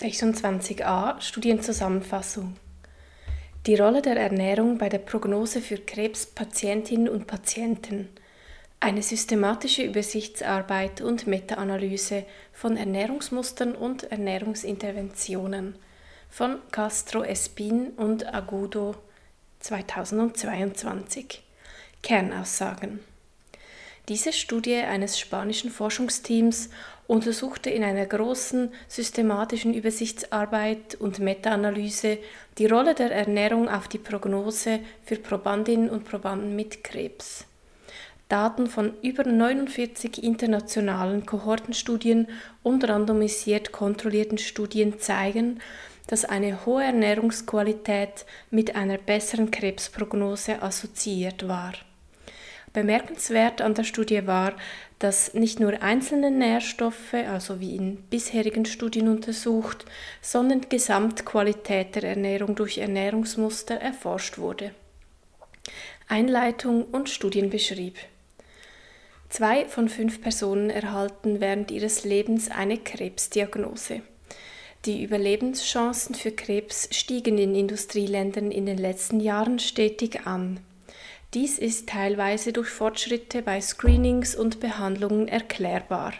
26a Studienzusammenfassung Die Rolle der Ernährung bei der Prognose für Krebspatientinnen und Patienten. Eine systematische Übersichtsarbeit und Meta-Analyse von Ernährungsmustern und Ernährungsinterventionen von Castro Espin und Agudo 2022. Kernaussagen diese Studie eines spanischen Forschungsteams untersuchte in einer großen systematischen Übersichtsarbeit und Meta-Analyse die Rolle der Ernährung auf die Prognose für Probandinnen und Probanden mit Krebs. Daten von über 49 internationalen Kohortenstudien und randomisiert kontrollierten Studien zeigen, dass eine hohe Ernährungsqualität mit einer besseren Krebsprognose assoziiert war. Bemerkenswert an der Studie war, dass nicht nur einzelne Nährstoffe, also wie in bisherigen Studien untersucht, sondern die Gesamtqualität der Ernährung durch Ernährungsmuster erforscht wurde. Einleitung und Studienbeschrieb. Zwei von fünf Personen erhalten während ihres Lebens eine Krebsdiagnose. Die Überlebenschancen für Krebs stiegen in Industrieländern in den letzten Jahren stetig an. Dies ist teilweise durch Fortschritte bei Screenings und Behandlungen erklärbar.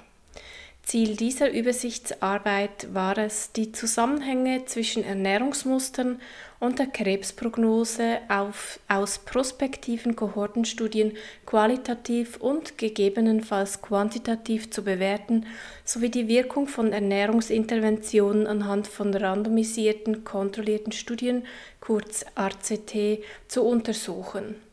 Ziel dieser Übersichtsarbeit war es, die Zusammenhänge zwischen Ernährungsmustern und der Krebsprognose auf, aus prospektiven Kohortenstudien qualitativ und gegebenenfalls quantitativ zu bewerten, sowie die Wirkung von Ernährungsinterventionen anhand von randomisierten, kontrollierten Studien, kurz RCT, zu untersuchen.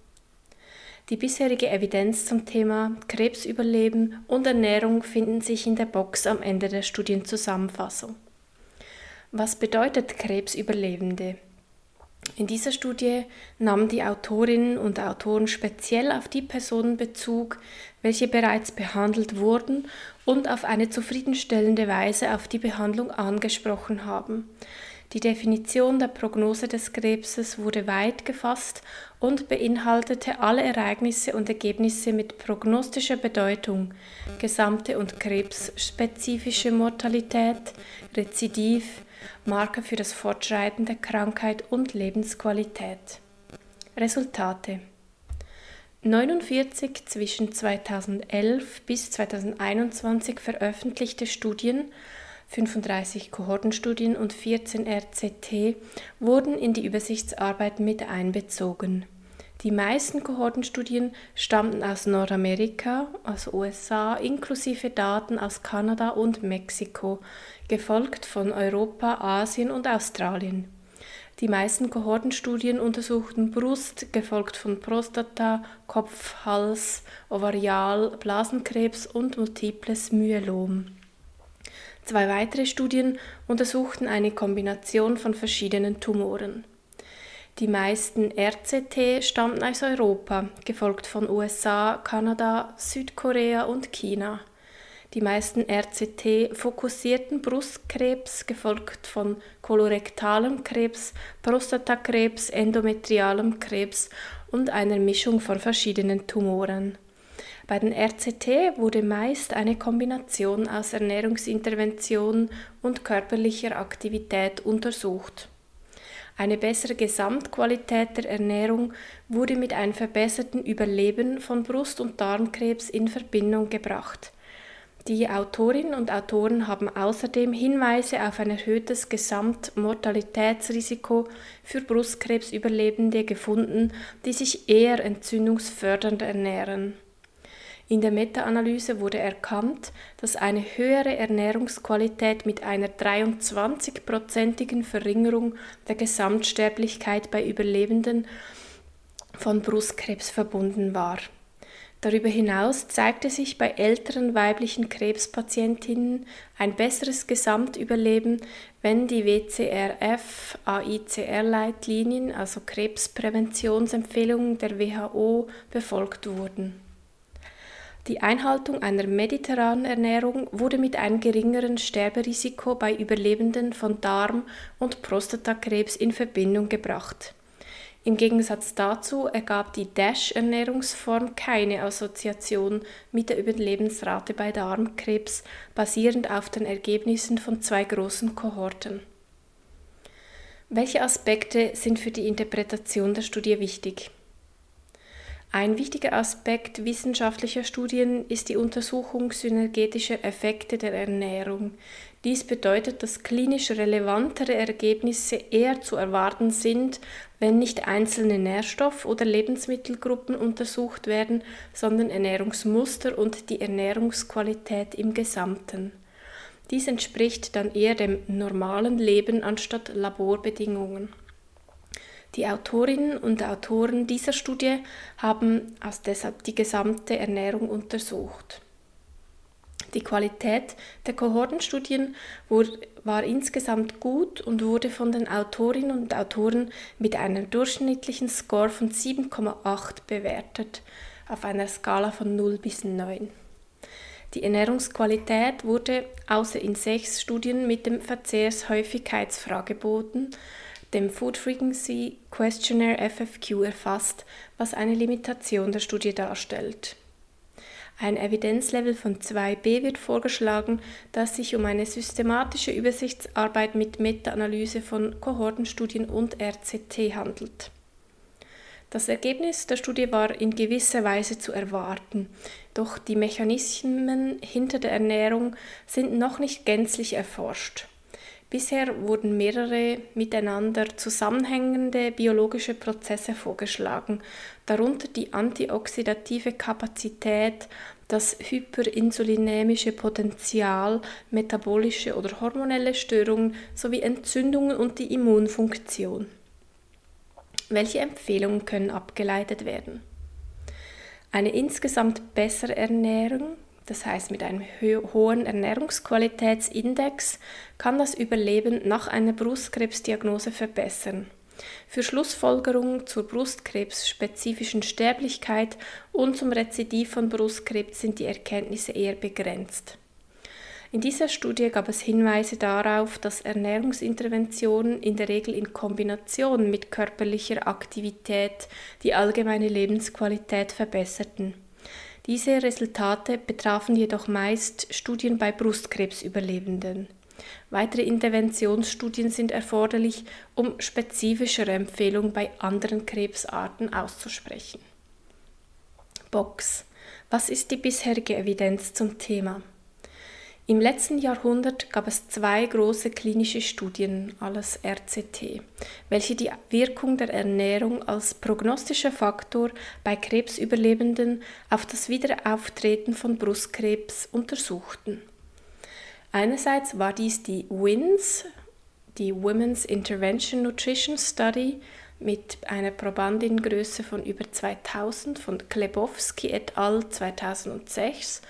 Die bisherige Evidenz zum Thema Krebsüberleben und Ernährung finden sich in der Box am Ende der Studienzusammenfassung. Was bedeutet Krebsüberlebende? In dieser Studie nahmen die Autorinnen und Autoren speziell auf die Personen Bezug, welche bereits behandelt wurden und auf eine zufriedenstellende Weise auf die Behandlung angesprochen haben. Die Definition der Prognose des Krebses wurde weit gefasst und beinhaltete alle Ereignisse und Ergebnisse mit prognostischer Bedeutung, gesamte und krebsspezifische Mortalität, Rezidiv, Marker für das Fortschreiten der Krankheit und Lebensqualität. Resultate 49 zwischen 2011 bis 2021 veröffentlichte Studien 35 Kohortenstudien und 14 RCT wurden in die Übersichtsarbeit mit einbezogen. Die meisten Kohortenstudien stammten aus Nordamerika, also USA, inklusive Daten aus Kanada und Mexiko, gefolgt von Europa, Asien und Australien. Die meisten Kohortenstudien untersuchten Brust, gefolgt von Prostata, Kopf, Hals, Ovarial, Blasenkrebs und multiples Myelom. Zwei weitere Studien untersuchten eine Kombination von verschiedenen Tumoren. Die meisten RCT stammten aus Europa, gefolgt von USA, Kanada, Südkorea und China. Die meisten RCT fokussierten Brustkrebs, gefolgt von kolorektalem Krebs, Prostatakrebs, endometrialem Krebs und einer Mischung von verschiedenen Tumoren. Bei den RCT wurde meist eine Kombination aus Ernährungsintervention und körperlicher Aktivität untersucht. Eine bessere Gesamtqualität der Ernährung wurde mit einem verbesserten Überleben von Brust- und Darmkrebs in Verbindung gebracht. Die Autorinnen und Autoren haben außerdem Hinweise auf ein erhöhtes Gesamtmortalitätsrisiko für Brustkrebsüberlebende gefunden, die sich eher entzündungsfördernd ernähren. In der Meta-Analyse wurde erkannt, dass eine höhere Ernährungsqualität mit einer 23-prozentigen Verringerung der Gesamtsterblichkeit bei Überlebenden von Brustkrebs verbunden war. Darüber hinaus zeigte sich bei älteren weiblichen Krebspatientinnen ein besseres Gesamtüberleben, wenn die WCRF-AICR-Leitlinien, also Krebspräventionsempfehlungen der WHO, befolgt wurden. Die Einhaltung einer mediterranen Ernährung wurde mit einem geringeren Sterberisiko bei Überlebenden von Darm- und Prostatakrebs in Verbindung gebracht. Im Gegensatz dazu ergab die DASH-Ernährungsform keine Assoziation mit der Überlebensrate bei Darmkrebs, basierend auf den Ergebnissen von zwei großen Kohorten. Welche Aspekte sind für die Interpretation der Studie wichtig? Ein wichtiger Aspekt wissenschaftlicher Studien ist die Untersuchung synergetischer Effekte der Ernährung. Dies bedeutet, dass klinisch relevantere Ergebnisse eher zu erwarten sind, wenn nicht einzelne Nährstoff- oder Lebensmittelgruppen untersucht werden, sondern Ernährungsmuster und die Ernährungsqualität im Gesamten. Dies entspricht dann eher dem normalen Leben anstatt Laborbedingungen. Die Autorinnen und Autoren dieser Studie haben aus deshalb die gesamte Ernährung untersucht. Die Qualität der Kohortenstudien war insgesamt gut und wurde von den Autorinnen und Autoren mit einem durchschnittlichen Score von 7,8 bewertet, auf einer Skala von 0 bis 9. Die Ernährungsqualität wurde außer in sechs Studien mit dem Verzehrshäufigkeitsfrageboten dem Food Frequency Questionnaire FFQ erfasst, was eine Limitation der Studie darstellt. Ein Evidenzlevel von 2b wird vorgeschlagen, da es sich um eine systematische Übersichtsarbeit mit Meta-Analyse von Kohortenstudien und RCT handelt. Das Ergebnis der Studie war in gewisser Weise zu erwarten, doch die Mechanismen hinter der Ernährung sind noch nicht gänzlich erforscht. Bisher wurden mehrere miteinander zusammenhängende biologische Prozesse vorgeschlagen, darunter die antioxidative Kapazität, das hyperinsulinämische Potenzial, metabolische oder hormonelle Störungen sowie Entzündungen und die Immunfunktion. Welche Empfehlungen können abgeleitet werden? Eine insgesamt bessere Ernährung, das heißt mit einem hohen Ernährungsqualitätsindex, kann das Überleben nach einer Brustkrebsdiagnose verbessern. Für Schlussfolgerungen zur brustkrebsspezifischen Sterblichkeit und zum Rezidiv von Brustkrebs sind die Erkenntnisse eher begrenzt. In dieser Studie gab es Hinweise darauf, dass Ernährungsinterventionen in der Regel in Kombination mit körperlicher Aktivität die allgemeine Lebensqualität verbesserten. Diese Resultate betrafen jedoch meist Studien bei Brustkrebsüberlebenden. Weitere Interventionsstudien sind erforderlich, um spezifischere Empfehlungen bei anderen Krebsarten auszusprechen. Box. Was ist die bisherige Evidenz zum Thema? Im letzten Jahrhundert gab es zwei große klinische Studien, alles RCT, welche die Wirkung der Ernährung als prognostischer Faktor bei Krebsüberlebenden auf das Wiederauftreten von Brustkrebs untersuchten. Einerseits war dies die WINS, die Women's Intervention Nutrition Study, mit einer Probandinnengröße von über 2000 von Klebowski et al. 2006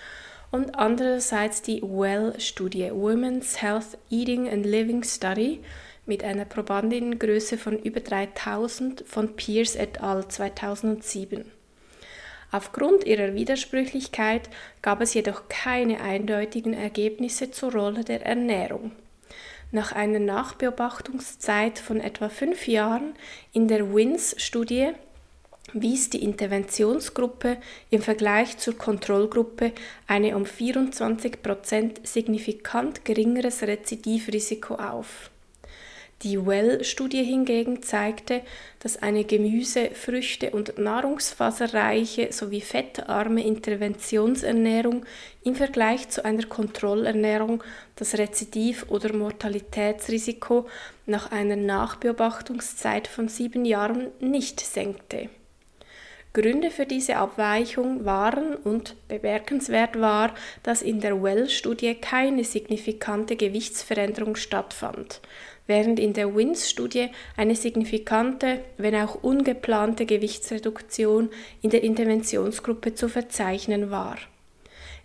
und andererseits die WELL-Studie, Women's Health Eating and Living Study, mit einer Probandinnengröße von über 3000 von Pierce et al. 2007. Aufgrund ihrer Widersprüchlichkeit gab es jedoch keine eindeutigen Ergebnisse zur Rolle der Ernährung. Nach einer Nachbeobachtungszeit von etwa fünf Jahren in der WINS-Studie wies die Interventionsgruppe im Vergleich zur Kontrollgruppe eine um 24% signifikant geringeres Rezidivrisiko auf. Die Well-Studie hingegen zeigte, dass eine Gemüse-, Früchte- und nahrungsfaserreiche sowie fettarme Interventionsernährung im Vergleich zu einer Kontrollernährung das Rezidiv- oder Mortalitätsrisiko nach einer Nachbeobachtungszeit von sieben Jahren nicht senkte. Gründe für diese Abweichung waren und bemerkenswert war, dass in der Well-Studie keine signifikante Gewichtsveränderung stattfand, während in der WINS-Studie eine signifikante, wenn auch ungeplante Gewichtsreduktion in der Interventionsgruppe zu verzeichnen war.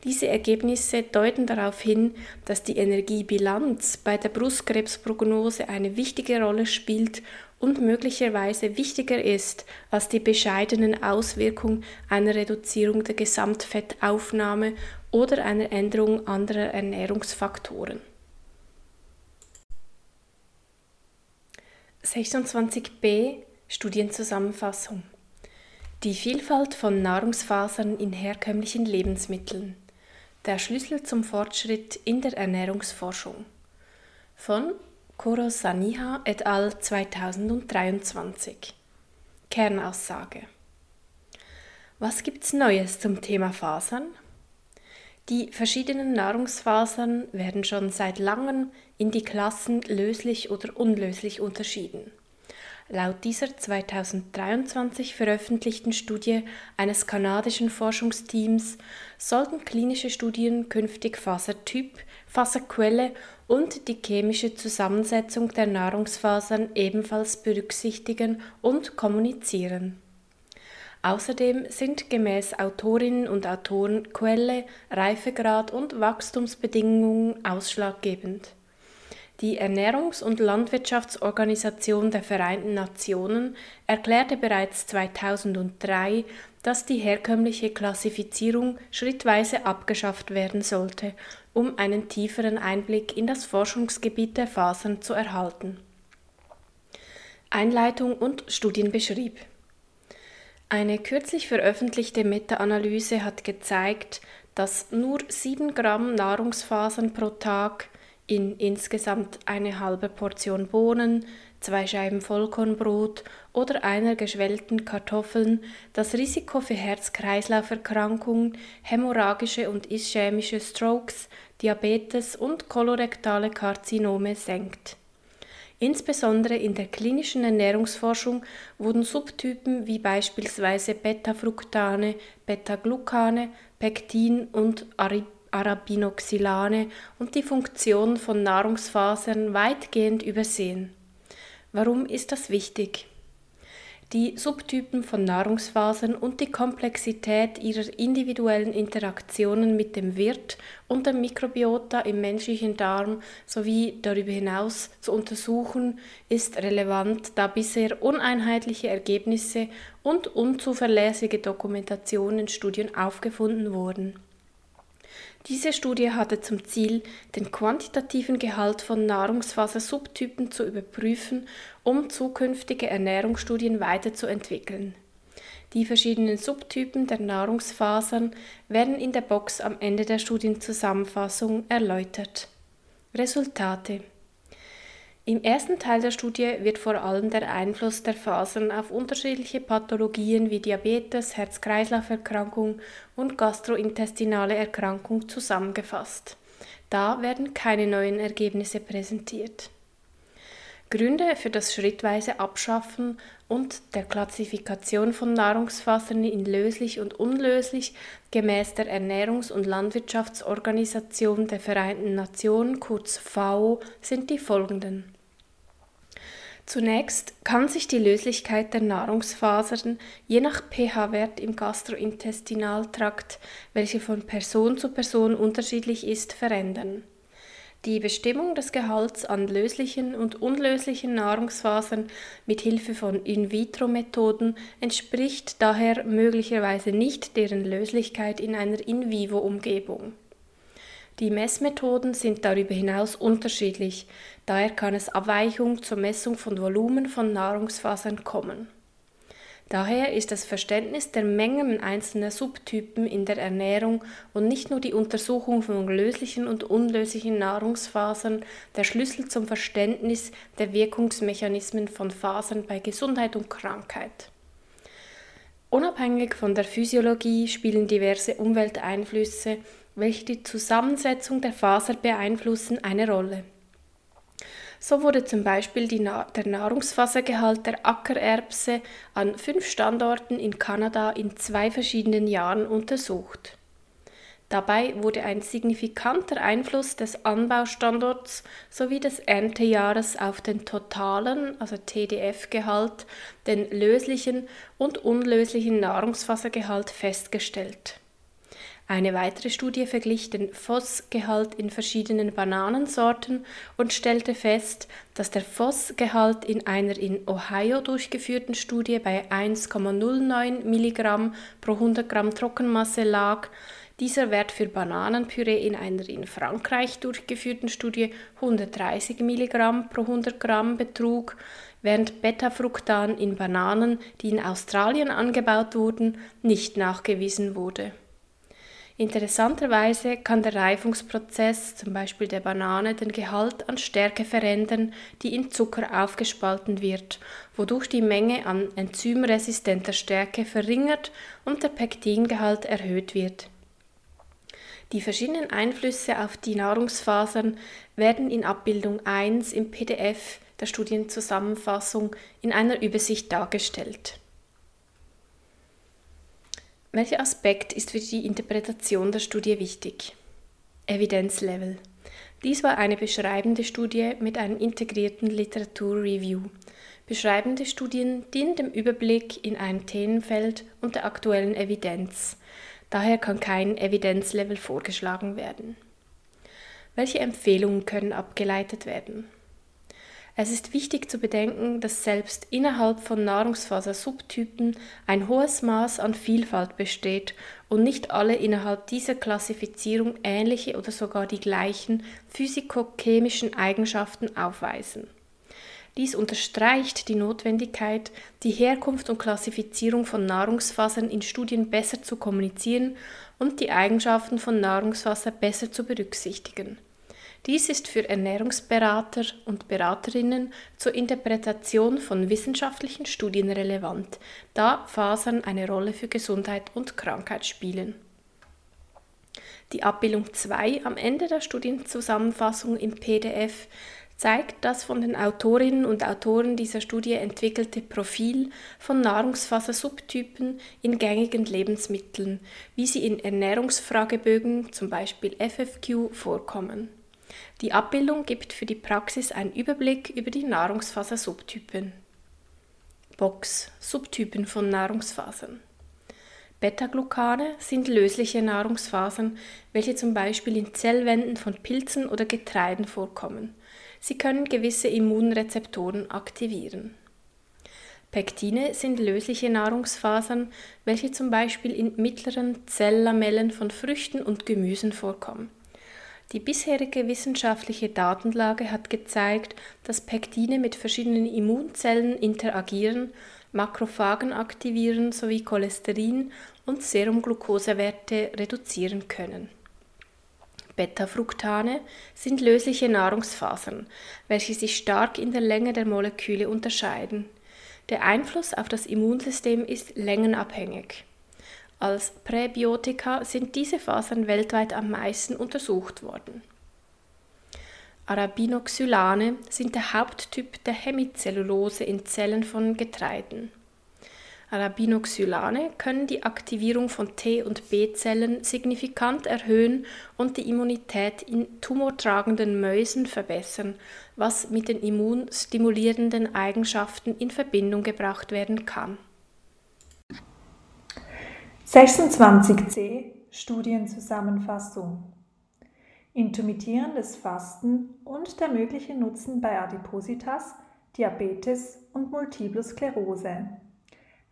Diese Ergebnisse deuten darauf hin, dass die Energiebilanz bei der Brustkrebsprognose eine wichtige Rolle spielt und möglicherweise wichtiger ist als die bescheidenen Auswirkungen einer Reduzierung der Gesamtfettaufnahme oder einer Änderung anderer Ernährungsfaktoren. 26b Studienzusammenfassung. Die Vielfalt von Nahrungsfasern in herkömmlichen Lebensmitteln. Der Schlüssel zum Fortschritt in der Ernährungsforschung. Von Koro Saniha et al. 2023. Kernaussage. Was gibt's Neues zum Thema Fasern? Die verschiedenen Nahrungsfasern werden schon seit langem in die Klassen löslich oder unlöslich unterschieden. Laut dieser 2023 veröffentlichten Studie eines kanadischen Forschungsteams sollten klinische Studien künftig Fasertyp, Faserquelle und die chemische Zusammensetzung der Nahrungsfasern ebenfalls berücksichtigen und kommunizieren. Außerdem sind gemäß Autorinnen und Autoren Quelle, Reifegrad und Wachstumsbedingungen ausschlaggebend. Die Ernährungs- und Landwirtschaftsorganisation der Vereinten Nationen erklärte bereits 2003, dass die herkömmliche Klassifizierung schrittweise abgeschafft werden sollte, um einen tieferen Einblick in das Forschungsgebiet der Fasern zu erhalten. Einleitung und Studienbeschrieb Eine kürzlich veröffentlichte Meta-Analyse hat gezeigt, dass nur 7 Gramm Nahrungsfasern pro Tag in insgesamt eine halbe Portion Bohnen, zwei Scheiben Vollkornbrot oder einer geschwellten Kartoffeln das Risiko für Herz-Kreislauf-Erkrankungen, hämorrhagische und ischämische Strokes, Diabetes und kolorektale Karzinome senkt. Insbesondere in der klinischen Ernährungsforschung wurden Subtypen wie beispielsweise Beta-Fructane, Beta-Glucane, Pektin und Arabinoxylane und die Funktion von Nahrungsfasern weitgehend übersehen. Warum ist das wichtig? Die Subtypen von Nahrungsfasern und die Komplexität ihrer individuellen Interaktionen mit dem Wirt und dem Mikrobiota im menschlichen Darm sowie darüber hinaus zu untersuchen, ist relevant, da bisher uneinheitliche Ergebnisse und unzuverlässige Dokumentationen Studien aufgefunden wurden. Diese Studie hatte zum Ziel, den quantitativen Gehalt von Nahrungsfasersubtypen zu überprüfen, um zukünftige Ernährungsstudien weiterzuentwickeln. Die verschiedenen Subtypen der Nahrungsfasern werden in der Box am Ende der Studienzusammenfassung erläutert. Resultate im ersten Teil der Studie wird vor allem der Einfluss der Fasern auf unterschiedliche Pathologien wie Diabetes, Herz-Kreislauf-Erkrankung und gastrointestinale Erkrankung zusammengefasst. Da werden keine neuen Ergebnisse präsentiert. Gründe für das schrittweise Abschaffen und der Klassifikation von Nahrungsfasern in löslich und unlöslich gemäß der Ernährungs- und Landwirtschaftsorganisation der Vereinten Nationen kurz FAO sind die folgenden. Zunächst kann sich die Löslichkeit der Nahrungsfasern je nach pH-Wert im Gastrointestinaltrakt, welche von Person zu Person unterschiedlich ist, verändern. Die Bestimmung des Gehalts an löslichen und unlöslichen Nahrungsfasern mit Hilfe von In-vitro-Methoden entspricht daher möglicherweise nicht deren Löslichkeit in einer In-vivo-Umgebung. Die Messmethoden sind darüber hinaus unterschiedlich, daher kann es Abweichungen zur Messung von Volumen von Nahrungsfasern kommen. Daher ist das Verständnis der Mengen einzelner Subtypen in der Ernährung und nicht nur die Untersuchung von löslichen und unlöslichen Nahrungsfasern der Schlüssel zum Verständnis der Wirkungsmechanismen von Fasern bei Gesundheit und Krankheit. Unabhängig von der Physiologie spielen diverse Umwelteinflüsse welche die Zusammensetzung der Faser beeinflussen, eine Rolle. So wurde zum Beispiel Na der Nahrungsfasergehalt der Ackererbse an fünf Standorten in Kanada in zwei verschiedenen Jahren untersucht. Dabei wurde ein signifikanter Einfluss des Anbaustandorts sowie des Erntejahres auf den totalen, also TDF-Gehalt, den löslichen und unlöslichen Nahrungsfasergehalt festgestellt. Eine weitere Studie verglich den Phosgehalt in verschiedenen Bananensorten und stellte fest, dass der Phosgehalt in einer in Ohio durchgeführten Studie bei 1,09 mg pro 100 Gramm Trockenmasse lag, Dieser Wert für Bananenpüree in einer in Frankreich durchgeführten Studie 130 mg pro 100 Gramm betrug, während Beta-Fructan in Bananen, die in Australien angebaut wurden, nicht nachgewiesen wurde. Interessanterweise kann der Reifungsprozess, zum Beispiel der Banane, den Gehalt an Stärke verändern, die in Zucker aufgespalten wird, wodurch die Menge an enzymresistenter Stärke verringert und der Pektingehalt erhöht wird. Die verschiedenen Einflüsse auf die Nahrungsfasern werden in Abbildung 1 im PDF der Studienzusammenfassung in einer Übersicht dargestellt. Welcher Aspekt ist für die Interpretation der Studie wichtig? Evidenzlevel. Dies war eine beschreibende Studie mit einem integrierten Literaturreview. Beschreibende Studien dienen dem Überblick in einem Themenfeld und der aktuellen Evidenz. Daher kann kein Evidenzlevel vorgeschlagen werden. Welche Empfehlungen können abgeleitet werden? Es ist wichtig zu bedenken, dass selbst innerhalb von Nahrungsfasersubtypen ein hohes Maß an Vielfalt besteht und nicht alle innerhalb dieser Klassifizierung ähnliche oder sogar die gleichen physikochemischen Eigenschaften aufweisen. Dies unterstreicht die Notwendigkeit, die Herkunft und Klassifizierung von Nahrungsfasern in Studien besser zu kommunizieren und die Eigenschaften von Nahrungswasser besser zu berücksichtigen. Dies ist für Ernährungsberater und Beraterinnen zur Interpretation von wissenschaftlichen Studien relevant, da Fasern eine Rolle für Gesundheit und Krankheit spielen. Die Abbildung 2 am Ende der Studienzusammenfassung im PDF zeigt das von den Autorinnen und Autoren dieser Studie entwickelte Profil von Nahrungsfasersubtypen in gängigen Lebensmitteln, wie sie in Ernährungsfragebögen, zum Beispiel FFQ, vorkommen. Die Abbildung gibt für die Praxis einen Überblick über die Nahrungsfaser-Subtypen. Box Subtypen von Nahrungsfasern. Beta-Glucane sind lösliche Nahrungsfasern, welche zum Beispiel in Zellwänden von Pilzen oder Getreiden vorkommen. Sie können gewisse Immunrezeptoren aktivieren. Pektine sind lösliche Nahrungsfasern, welche zum Beispiel in mittleren Zelllamellen von Früchten und Gemüsen vorkommen. Die bisherige wissenschaftliche Datenlage hat gezeigt, dass Pektine mit verschiedenen Immunzellen interagieren, Makrophagen aktivieren sowie Cholesterin- und Serumglukosewerte reduzieren können. Beta-Fructane sind lösliche Nahrungsfasern, welche sich stark in der Länge der Moleküle unterscheiden. Der Einfluss auf das Immunsystem ist längenabhängig. Als Präbiotika sind diese Fasern weltweit am meisten untersucht worden. Arabinoxylane sind der Haupttyp der Hemicellulose in Zellen von Getreiden. Arabinoxylane können die Aktivierung von T- und B-Zellen signifikant erhöhen und die Immunität in tumortragenden Mäusen verbessern, was mit den immunstimulierenden Eigenschaften in Verbindung gebracht werden kann. 26c Studienzusammenfassung Intermittierendes Fasten und der mögliche Nutzen bei Adipositas, Diabetes und Multiple Sklerose.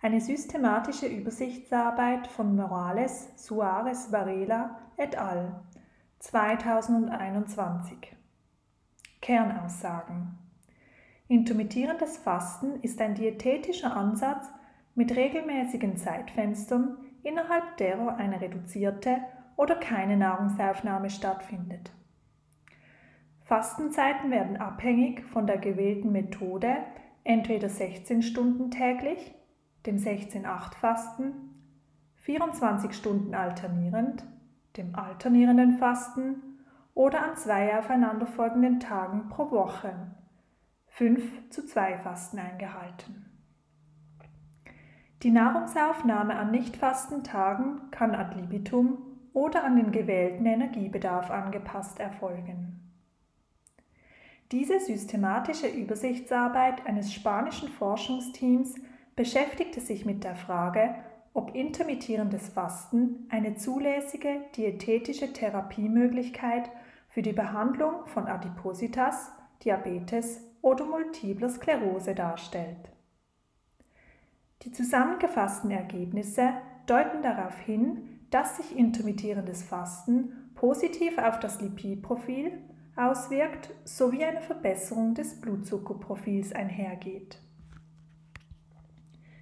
Eine systematische Übersichtsarbeit von Morales, Suarez Varela et al. 2021. Kernaussagen Intermittierendes Fasten ist ein diätetischer Ansatz mit regelmäßigen Zeitfenstern, innerhalb derer eine reduzierte oder keine Nahrungsaufnahme stattfindet. Fastenzeiten werden abhängig von der gewählten Methode, entweder 16 Stunden täglich, dem 16-8-Fasten, 24 Stunden alternierend, dem alternierenden Fasten oder an zwei aufeinanderfolgenden Tagen pro Woche, 5 zu 2 Fasten eingehalten. Die Nahrungsaufnahme an nicht fasten Tagen kann ad libitum oder an den gewählten Energiebedarf angepasst erfolgen. Diese systematische Übersichtsarbeit eines spanischen Forschungsteams beschäftigte sich mit der Frage, ob intermittierendes Fasten eine zulässige diätetische Therapiemöglichkeit für die Behandlung von Adipositas, Diabetes oder multipler Sklerose darstellt. Die zusammengefassten Ergebnisse deuten darauf hin, dass sich intermittierendes Fasten positiv auf das Lipidprofil auswirkt sowie eine Verbesserung des Blutzuckerprofils einhergeht.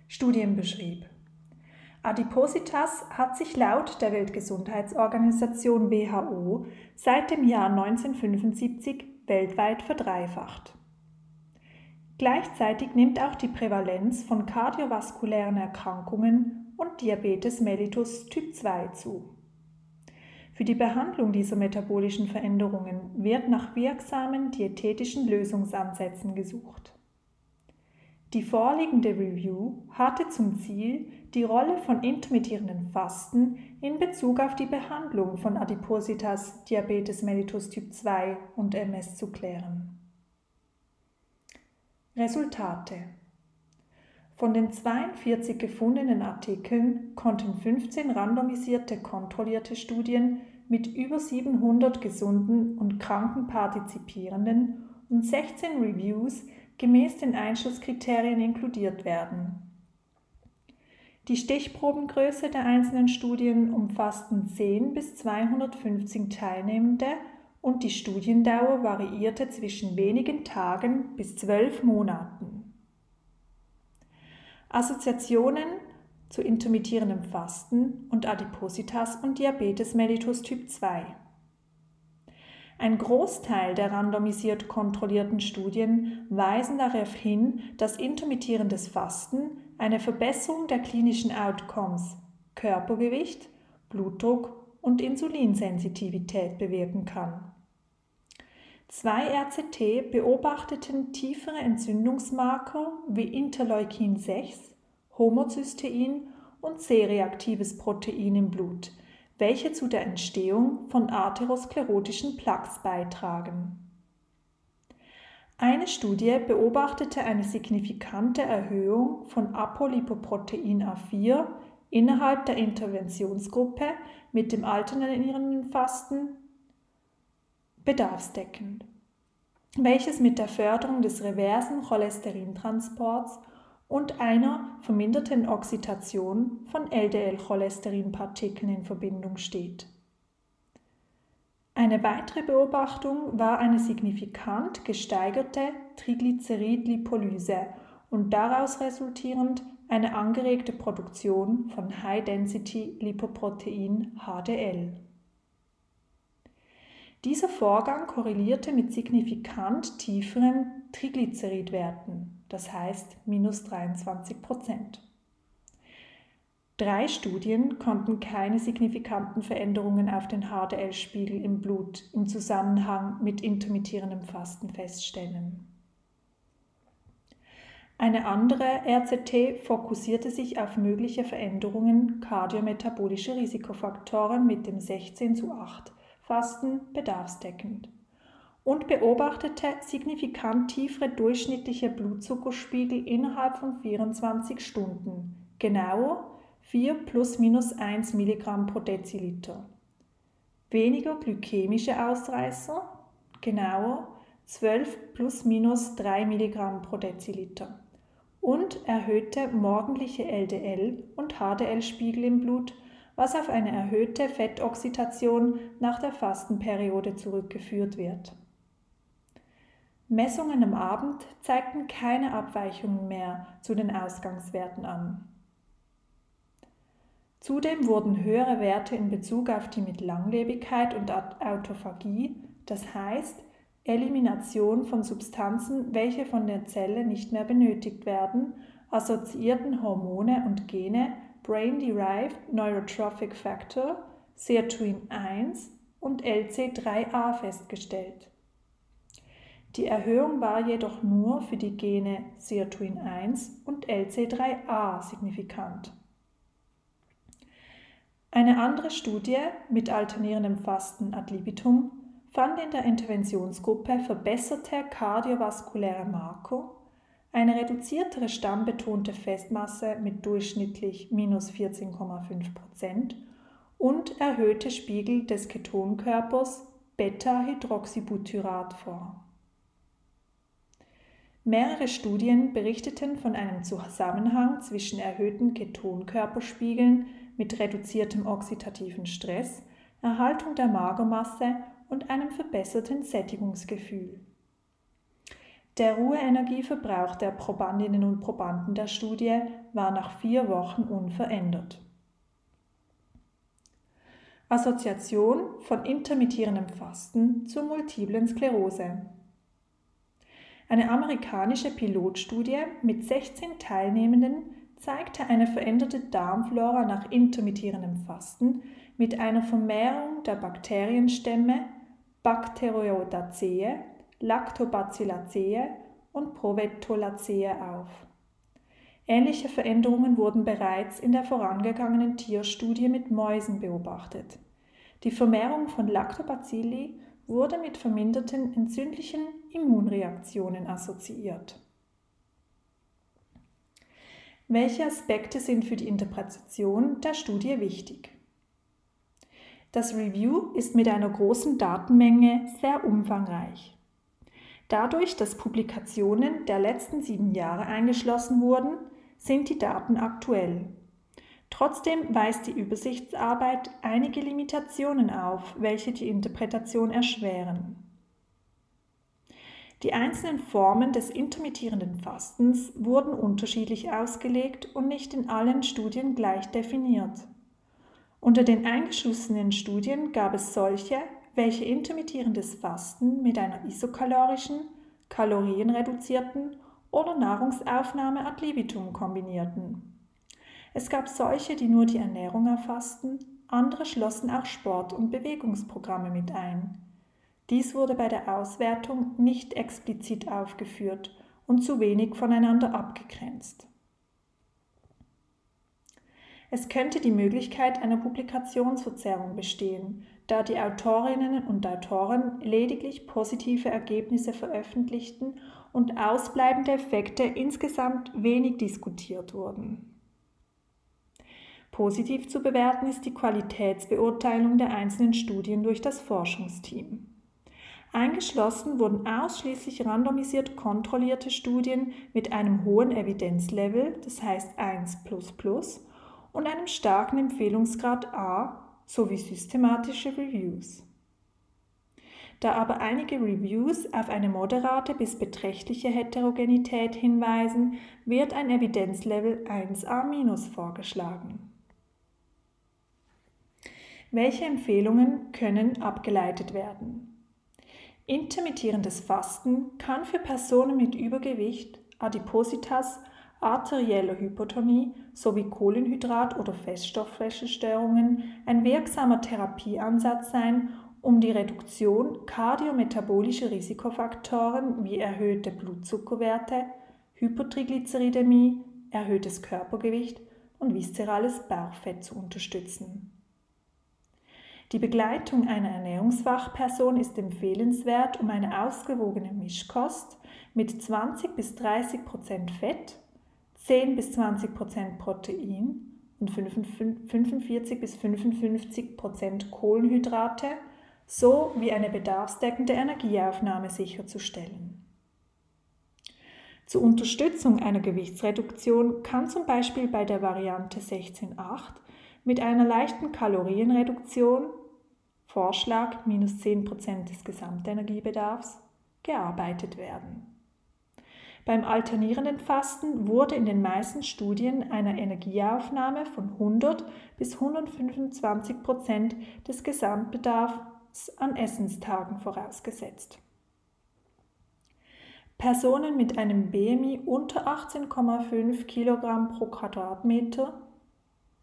Studienbeschrieb Adipositas hat sich laut der Weltgesundheitsorganisation WHO seit dem Jahr 1975 weltweit verdreifacht. Gleichzeitig nimmt auch die Prävalenz von kardiovaskulären Erkrankungen und Diabetes mellitus Typ 2 zu. Für die Behandlung dieser metabolischen Veränderungen wird nach wirksamen diätetischen Lösungsansätzen gesucht. Die vorliegende Review hatte zum Ziel, die Rolle von intermittierenden Fasten in Bezug auf die Behandlung von Adipositas, Diabetes mellitus Typ 2 und MS zu klären. Resultate Von den 42 gefundenen Artikeln konnten 15 randomisierte kontrollierte Studien mit über 700 gesunden und kranken Partizipierenden und 16 Reviews gemäß den Einschlusskriterien inkludiert werden. Die Stichprobengröße der einzelnen Studien umfassten 10 bis 250 Teilnehmende und die Studiendauer variierte zwischen wenigen Tagen bis zwölf Monaten. Assoziationen zu intermittierendem Fasten und Adipositas und Diabetes mellitus Typ 2. Ein Großteil der randomisiert kontrollierten Studien weisen darauf hin, dass intermittierendes Fasten eine Verbesserung der klinischen Outcomes Körpergewicht, Blutdruck und Insulinsensitivität bewirken kann. Zwei RCT beobachteten tiefere Entzündungsmarker wie Interleukin 6, Homozystein und C-reaktives Protein im Blut, welche zu der Entstehung von atherosklerotischen Plaques beitragen. Eine Studie beobachtete eine signifikante Erhöhung von Apolipoprotein A4 innerhalb der Interventionsgruppe mit dem alternierenden Fasten bedarfsdeckend, welches mit der Förderung des reversen Cholesterintransports und einer verminderten Oxidation von LDL-Cholesterinpartikeln in Verbindung steht. Eine weitere Beobachtung war eine signifikant gesteigerte Triglycerid-Lipolyse und daraus resultierend eine angeregte Produktion von High-Density-Lipoprotein HDL. Dieser Vorgang korrelierte mit signifikant tieferen Triglyceridwerten, das heißt minus 23 Prozent. Drei Studien konnten keine signifikanten Veränderungen auf den HDL-Spiegel im Blut im Zusammenhang mit intermittierendem Fasten feststellen. Eine andere RCT fokussierte sich auf mögliche Veränderungen kardiometabolischer Risikofaktoren mit dem 16 zu 8 Fasten bedarfsdeckend und beobachtete signifikant tiefere durchschnittliche Blutzuckerspiegel innerhalb von 24 Stunden, genauer 4 plus minus 1 Milligramm pro Deziliter. Weniger glykämische Ausreißer, genauer 12 plus minus 3 Milligramm pro Deziliter. Und erhöhte morgendliche LDL- und HDL-Spiegel im Blut, was auf eine erhöhte Fettoxidation nach der Fastenperiode zurückgeführt wird. Messungen am Abend zeigten keine Abweichungen mehr zu den Ausgangswerten an. Zudem wurden höhere Werte in Bezug auf die mit Langlebigkeit und Autophagie, das heißt Elimination von Substanzen, welche von der Zelle nicht mehr benötigt werden, assoziierten Hormone und Gene Brain-Derived Neurotrophic Factor, Sirtuin-1 und LC3A festgestellt. Die Erhöhung war jedoch nur für die Gene Sirtuin-1 und LC3A signifikant. Eine andere Studie mit alternierendem Fasten ad libitum fand in der Interventionsgruppe verbesserte kardiovaskuläre Marker, eine reduziertere stammbetonte Festmasse mit durchschnittlich minus 14,5 Prozent und erhöhte Spiegel des Ketonkörpers Beta-Hydroxybutyrat vor. Mehrere Studien berichteten von einem Zusammenhang zwischen erhöhten Ketonkörperspiegeln mit reduziertem oxidativen Stress, Erhaltung der Magermasse und einem verbesserten Sättigungsgefühl. Der Ruheenergieverbrauch der Probandinnen und Probanden der Studie war nach vier Wochen unverändert. Assoziation von intermittierendem Fasten zur multiplen Sklerose. Eine amerikanische Pilotstudie mit 16 Teilnehmenden zeigte eine veränderte Darmflora nach intermittierendem Fasten mit einer Vermehrung der Bakterienstämme Bacteroideaceae, Lactobacilliaceae und Provetolaceae auf. Ähnliche Veränderungen wurden bereits in der vorangegangenen Tierstudie mit Mäusen beobachtet. Die Vermehrung von Lactobacilli wurde mit verminderten entzündlichen Immunreaktionen assoziiert. Welche Aspekte sind für die Interpretation der Studie wichtig? Das Review ist mit einer großen Datenmenge sehr umfangreich. Dadurch, dass Publikationen der letzten sieben Jahre eingeschlossen wurden, sind die Daten aktuell. Trotzdem weist die Übersichtsarbeit einige Limitationen auf, welche die Interpretation erschweren. Die einzelnen Formen des intermittierenden Fastens wurden unterschiedlich ausgelegt und nicht in allen Studien gleich definiert. Unter den eingeschlossenen Studien gab es solche, welche intermittierendes Fasten mit einer isokalorischen, kalorienreduzierten oder Nahrungsaufnahme ad libitum kombinierten. Es gab solche, die nur die Ernährung erfassten, andere schlossen auch Sport- und Bewegungsprogramme mit ein. Dies wurde bei der Auswertung nicht explizit aufgeführt und zu wenig voneinander abgegrenzt. Es könnte die Möglichkeit einer Publikationsverzerrung bestehen, da die Autorinnen und Autoren lediglich positive Ergebnisse veröffentlichten und ausbleibende Effekte insgesamt wenig diskutiert wurden. Positiv zu bewerten ist die Qualitätsbeurteilung der einzelnen Studien durch das Forschungsteam. Eingeschlossen wurden ausschließlich randomisiert kontrollierte Studien mit einem hohen Evidenzlevel, das heißt 1 und einem starken Empfehlungsgrad A sowie systematische Reviews. Da aber einige Reviews auf eine moderate bis beträchtliche Heterogenität hinweisen, wird ein Evidenzlevel 1a- vorgeschlagen. Welche Empfehlungen können abgeleitet werden? Intermittierendes Fasten kann für Personen mit Übergewicht, Adipositas, arterieller Hypotonie sowie Kohlenhydrat- oder Feststoffwechselstörungen ein wirksamer Therapieansatz sein, um die Reduktion kardiometabolischer Risikofaktoren wie erhöhte Blutzuckerwerte, Hypertriglyceridämie, erhöhtes Körpergewicht und viszerales Bauchfett zu unterstützen. Die Begleitung einer Ernährungsfachperson ist empfehlenswert, um eine ausgewogene Mischkost mit 20 bis 30 Prozent Fett, 10 bis 20 Prozent Protein und 45 bis 55 Prozent Kohlenhydrate sowie eine bedarfsdeckende Energieaufnahme sicherzustellen. Zur Unterstützung einer Gewichtsreduktion kann zum Beispiel bei der Variante 16.8 mit einer leichten Kalorienreduktion, Vorschlag minus 10% des Gesamtenergiebedarfs, gearbeitet werden. Beim alternierenden Fasten wurde in den meisten Studien eine Energieaufnahme von 100 bis 125 Prozent des Gesamtbedarfs an Essenstagen vorausgesetzt. Personen mit einem BMI unter 18,5 Kilogramm pro Quadratmeter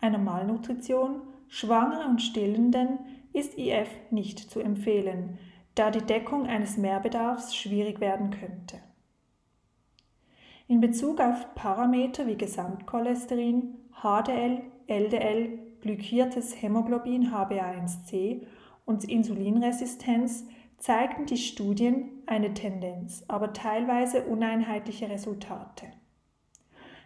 einer Malnutrition, Schwangere und Stillenden ist IF nicht zu empfehlen, da die Deckung eines Mehrbedarfs schwierig werden könnte. In Bezug auf Parameter wie Gesamtcholesterin, HDL, LDL, glykiertes Hämoglobin HbA1c und Insulinresistenz zeigten die Studien eine Tendenz, aber teilweise uneinheitliche Resultate.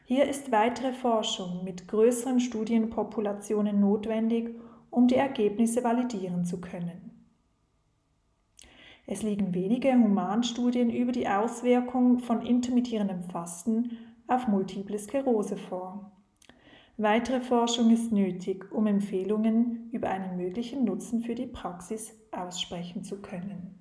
Hier ist weitere Forschung mit größeren Studienpopulationen notwendig, um die Ergebnisse validieren zu können. Es liegen wenige Humanstudien über die Auswirkung von intermittierendem Fasten auf Multiple Sklerose vor. Weitere Forschung ist nötig, um Empfehlungen über einen möglichen Nutzen für die Praxis aussprechen zu können.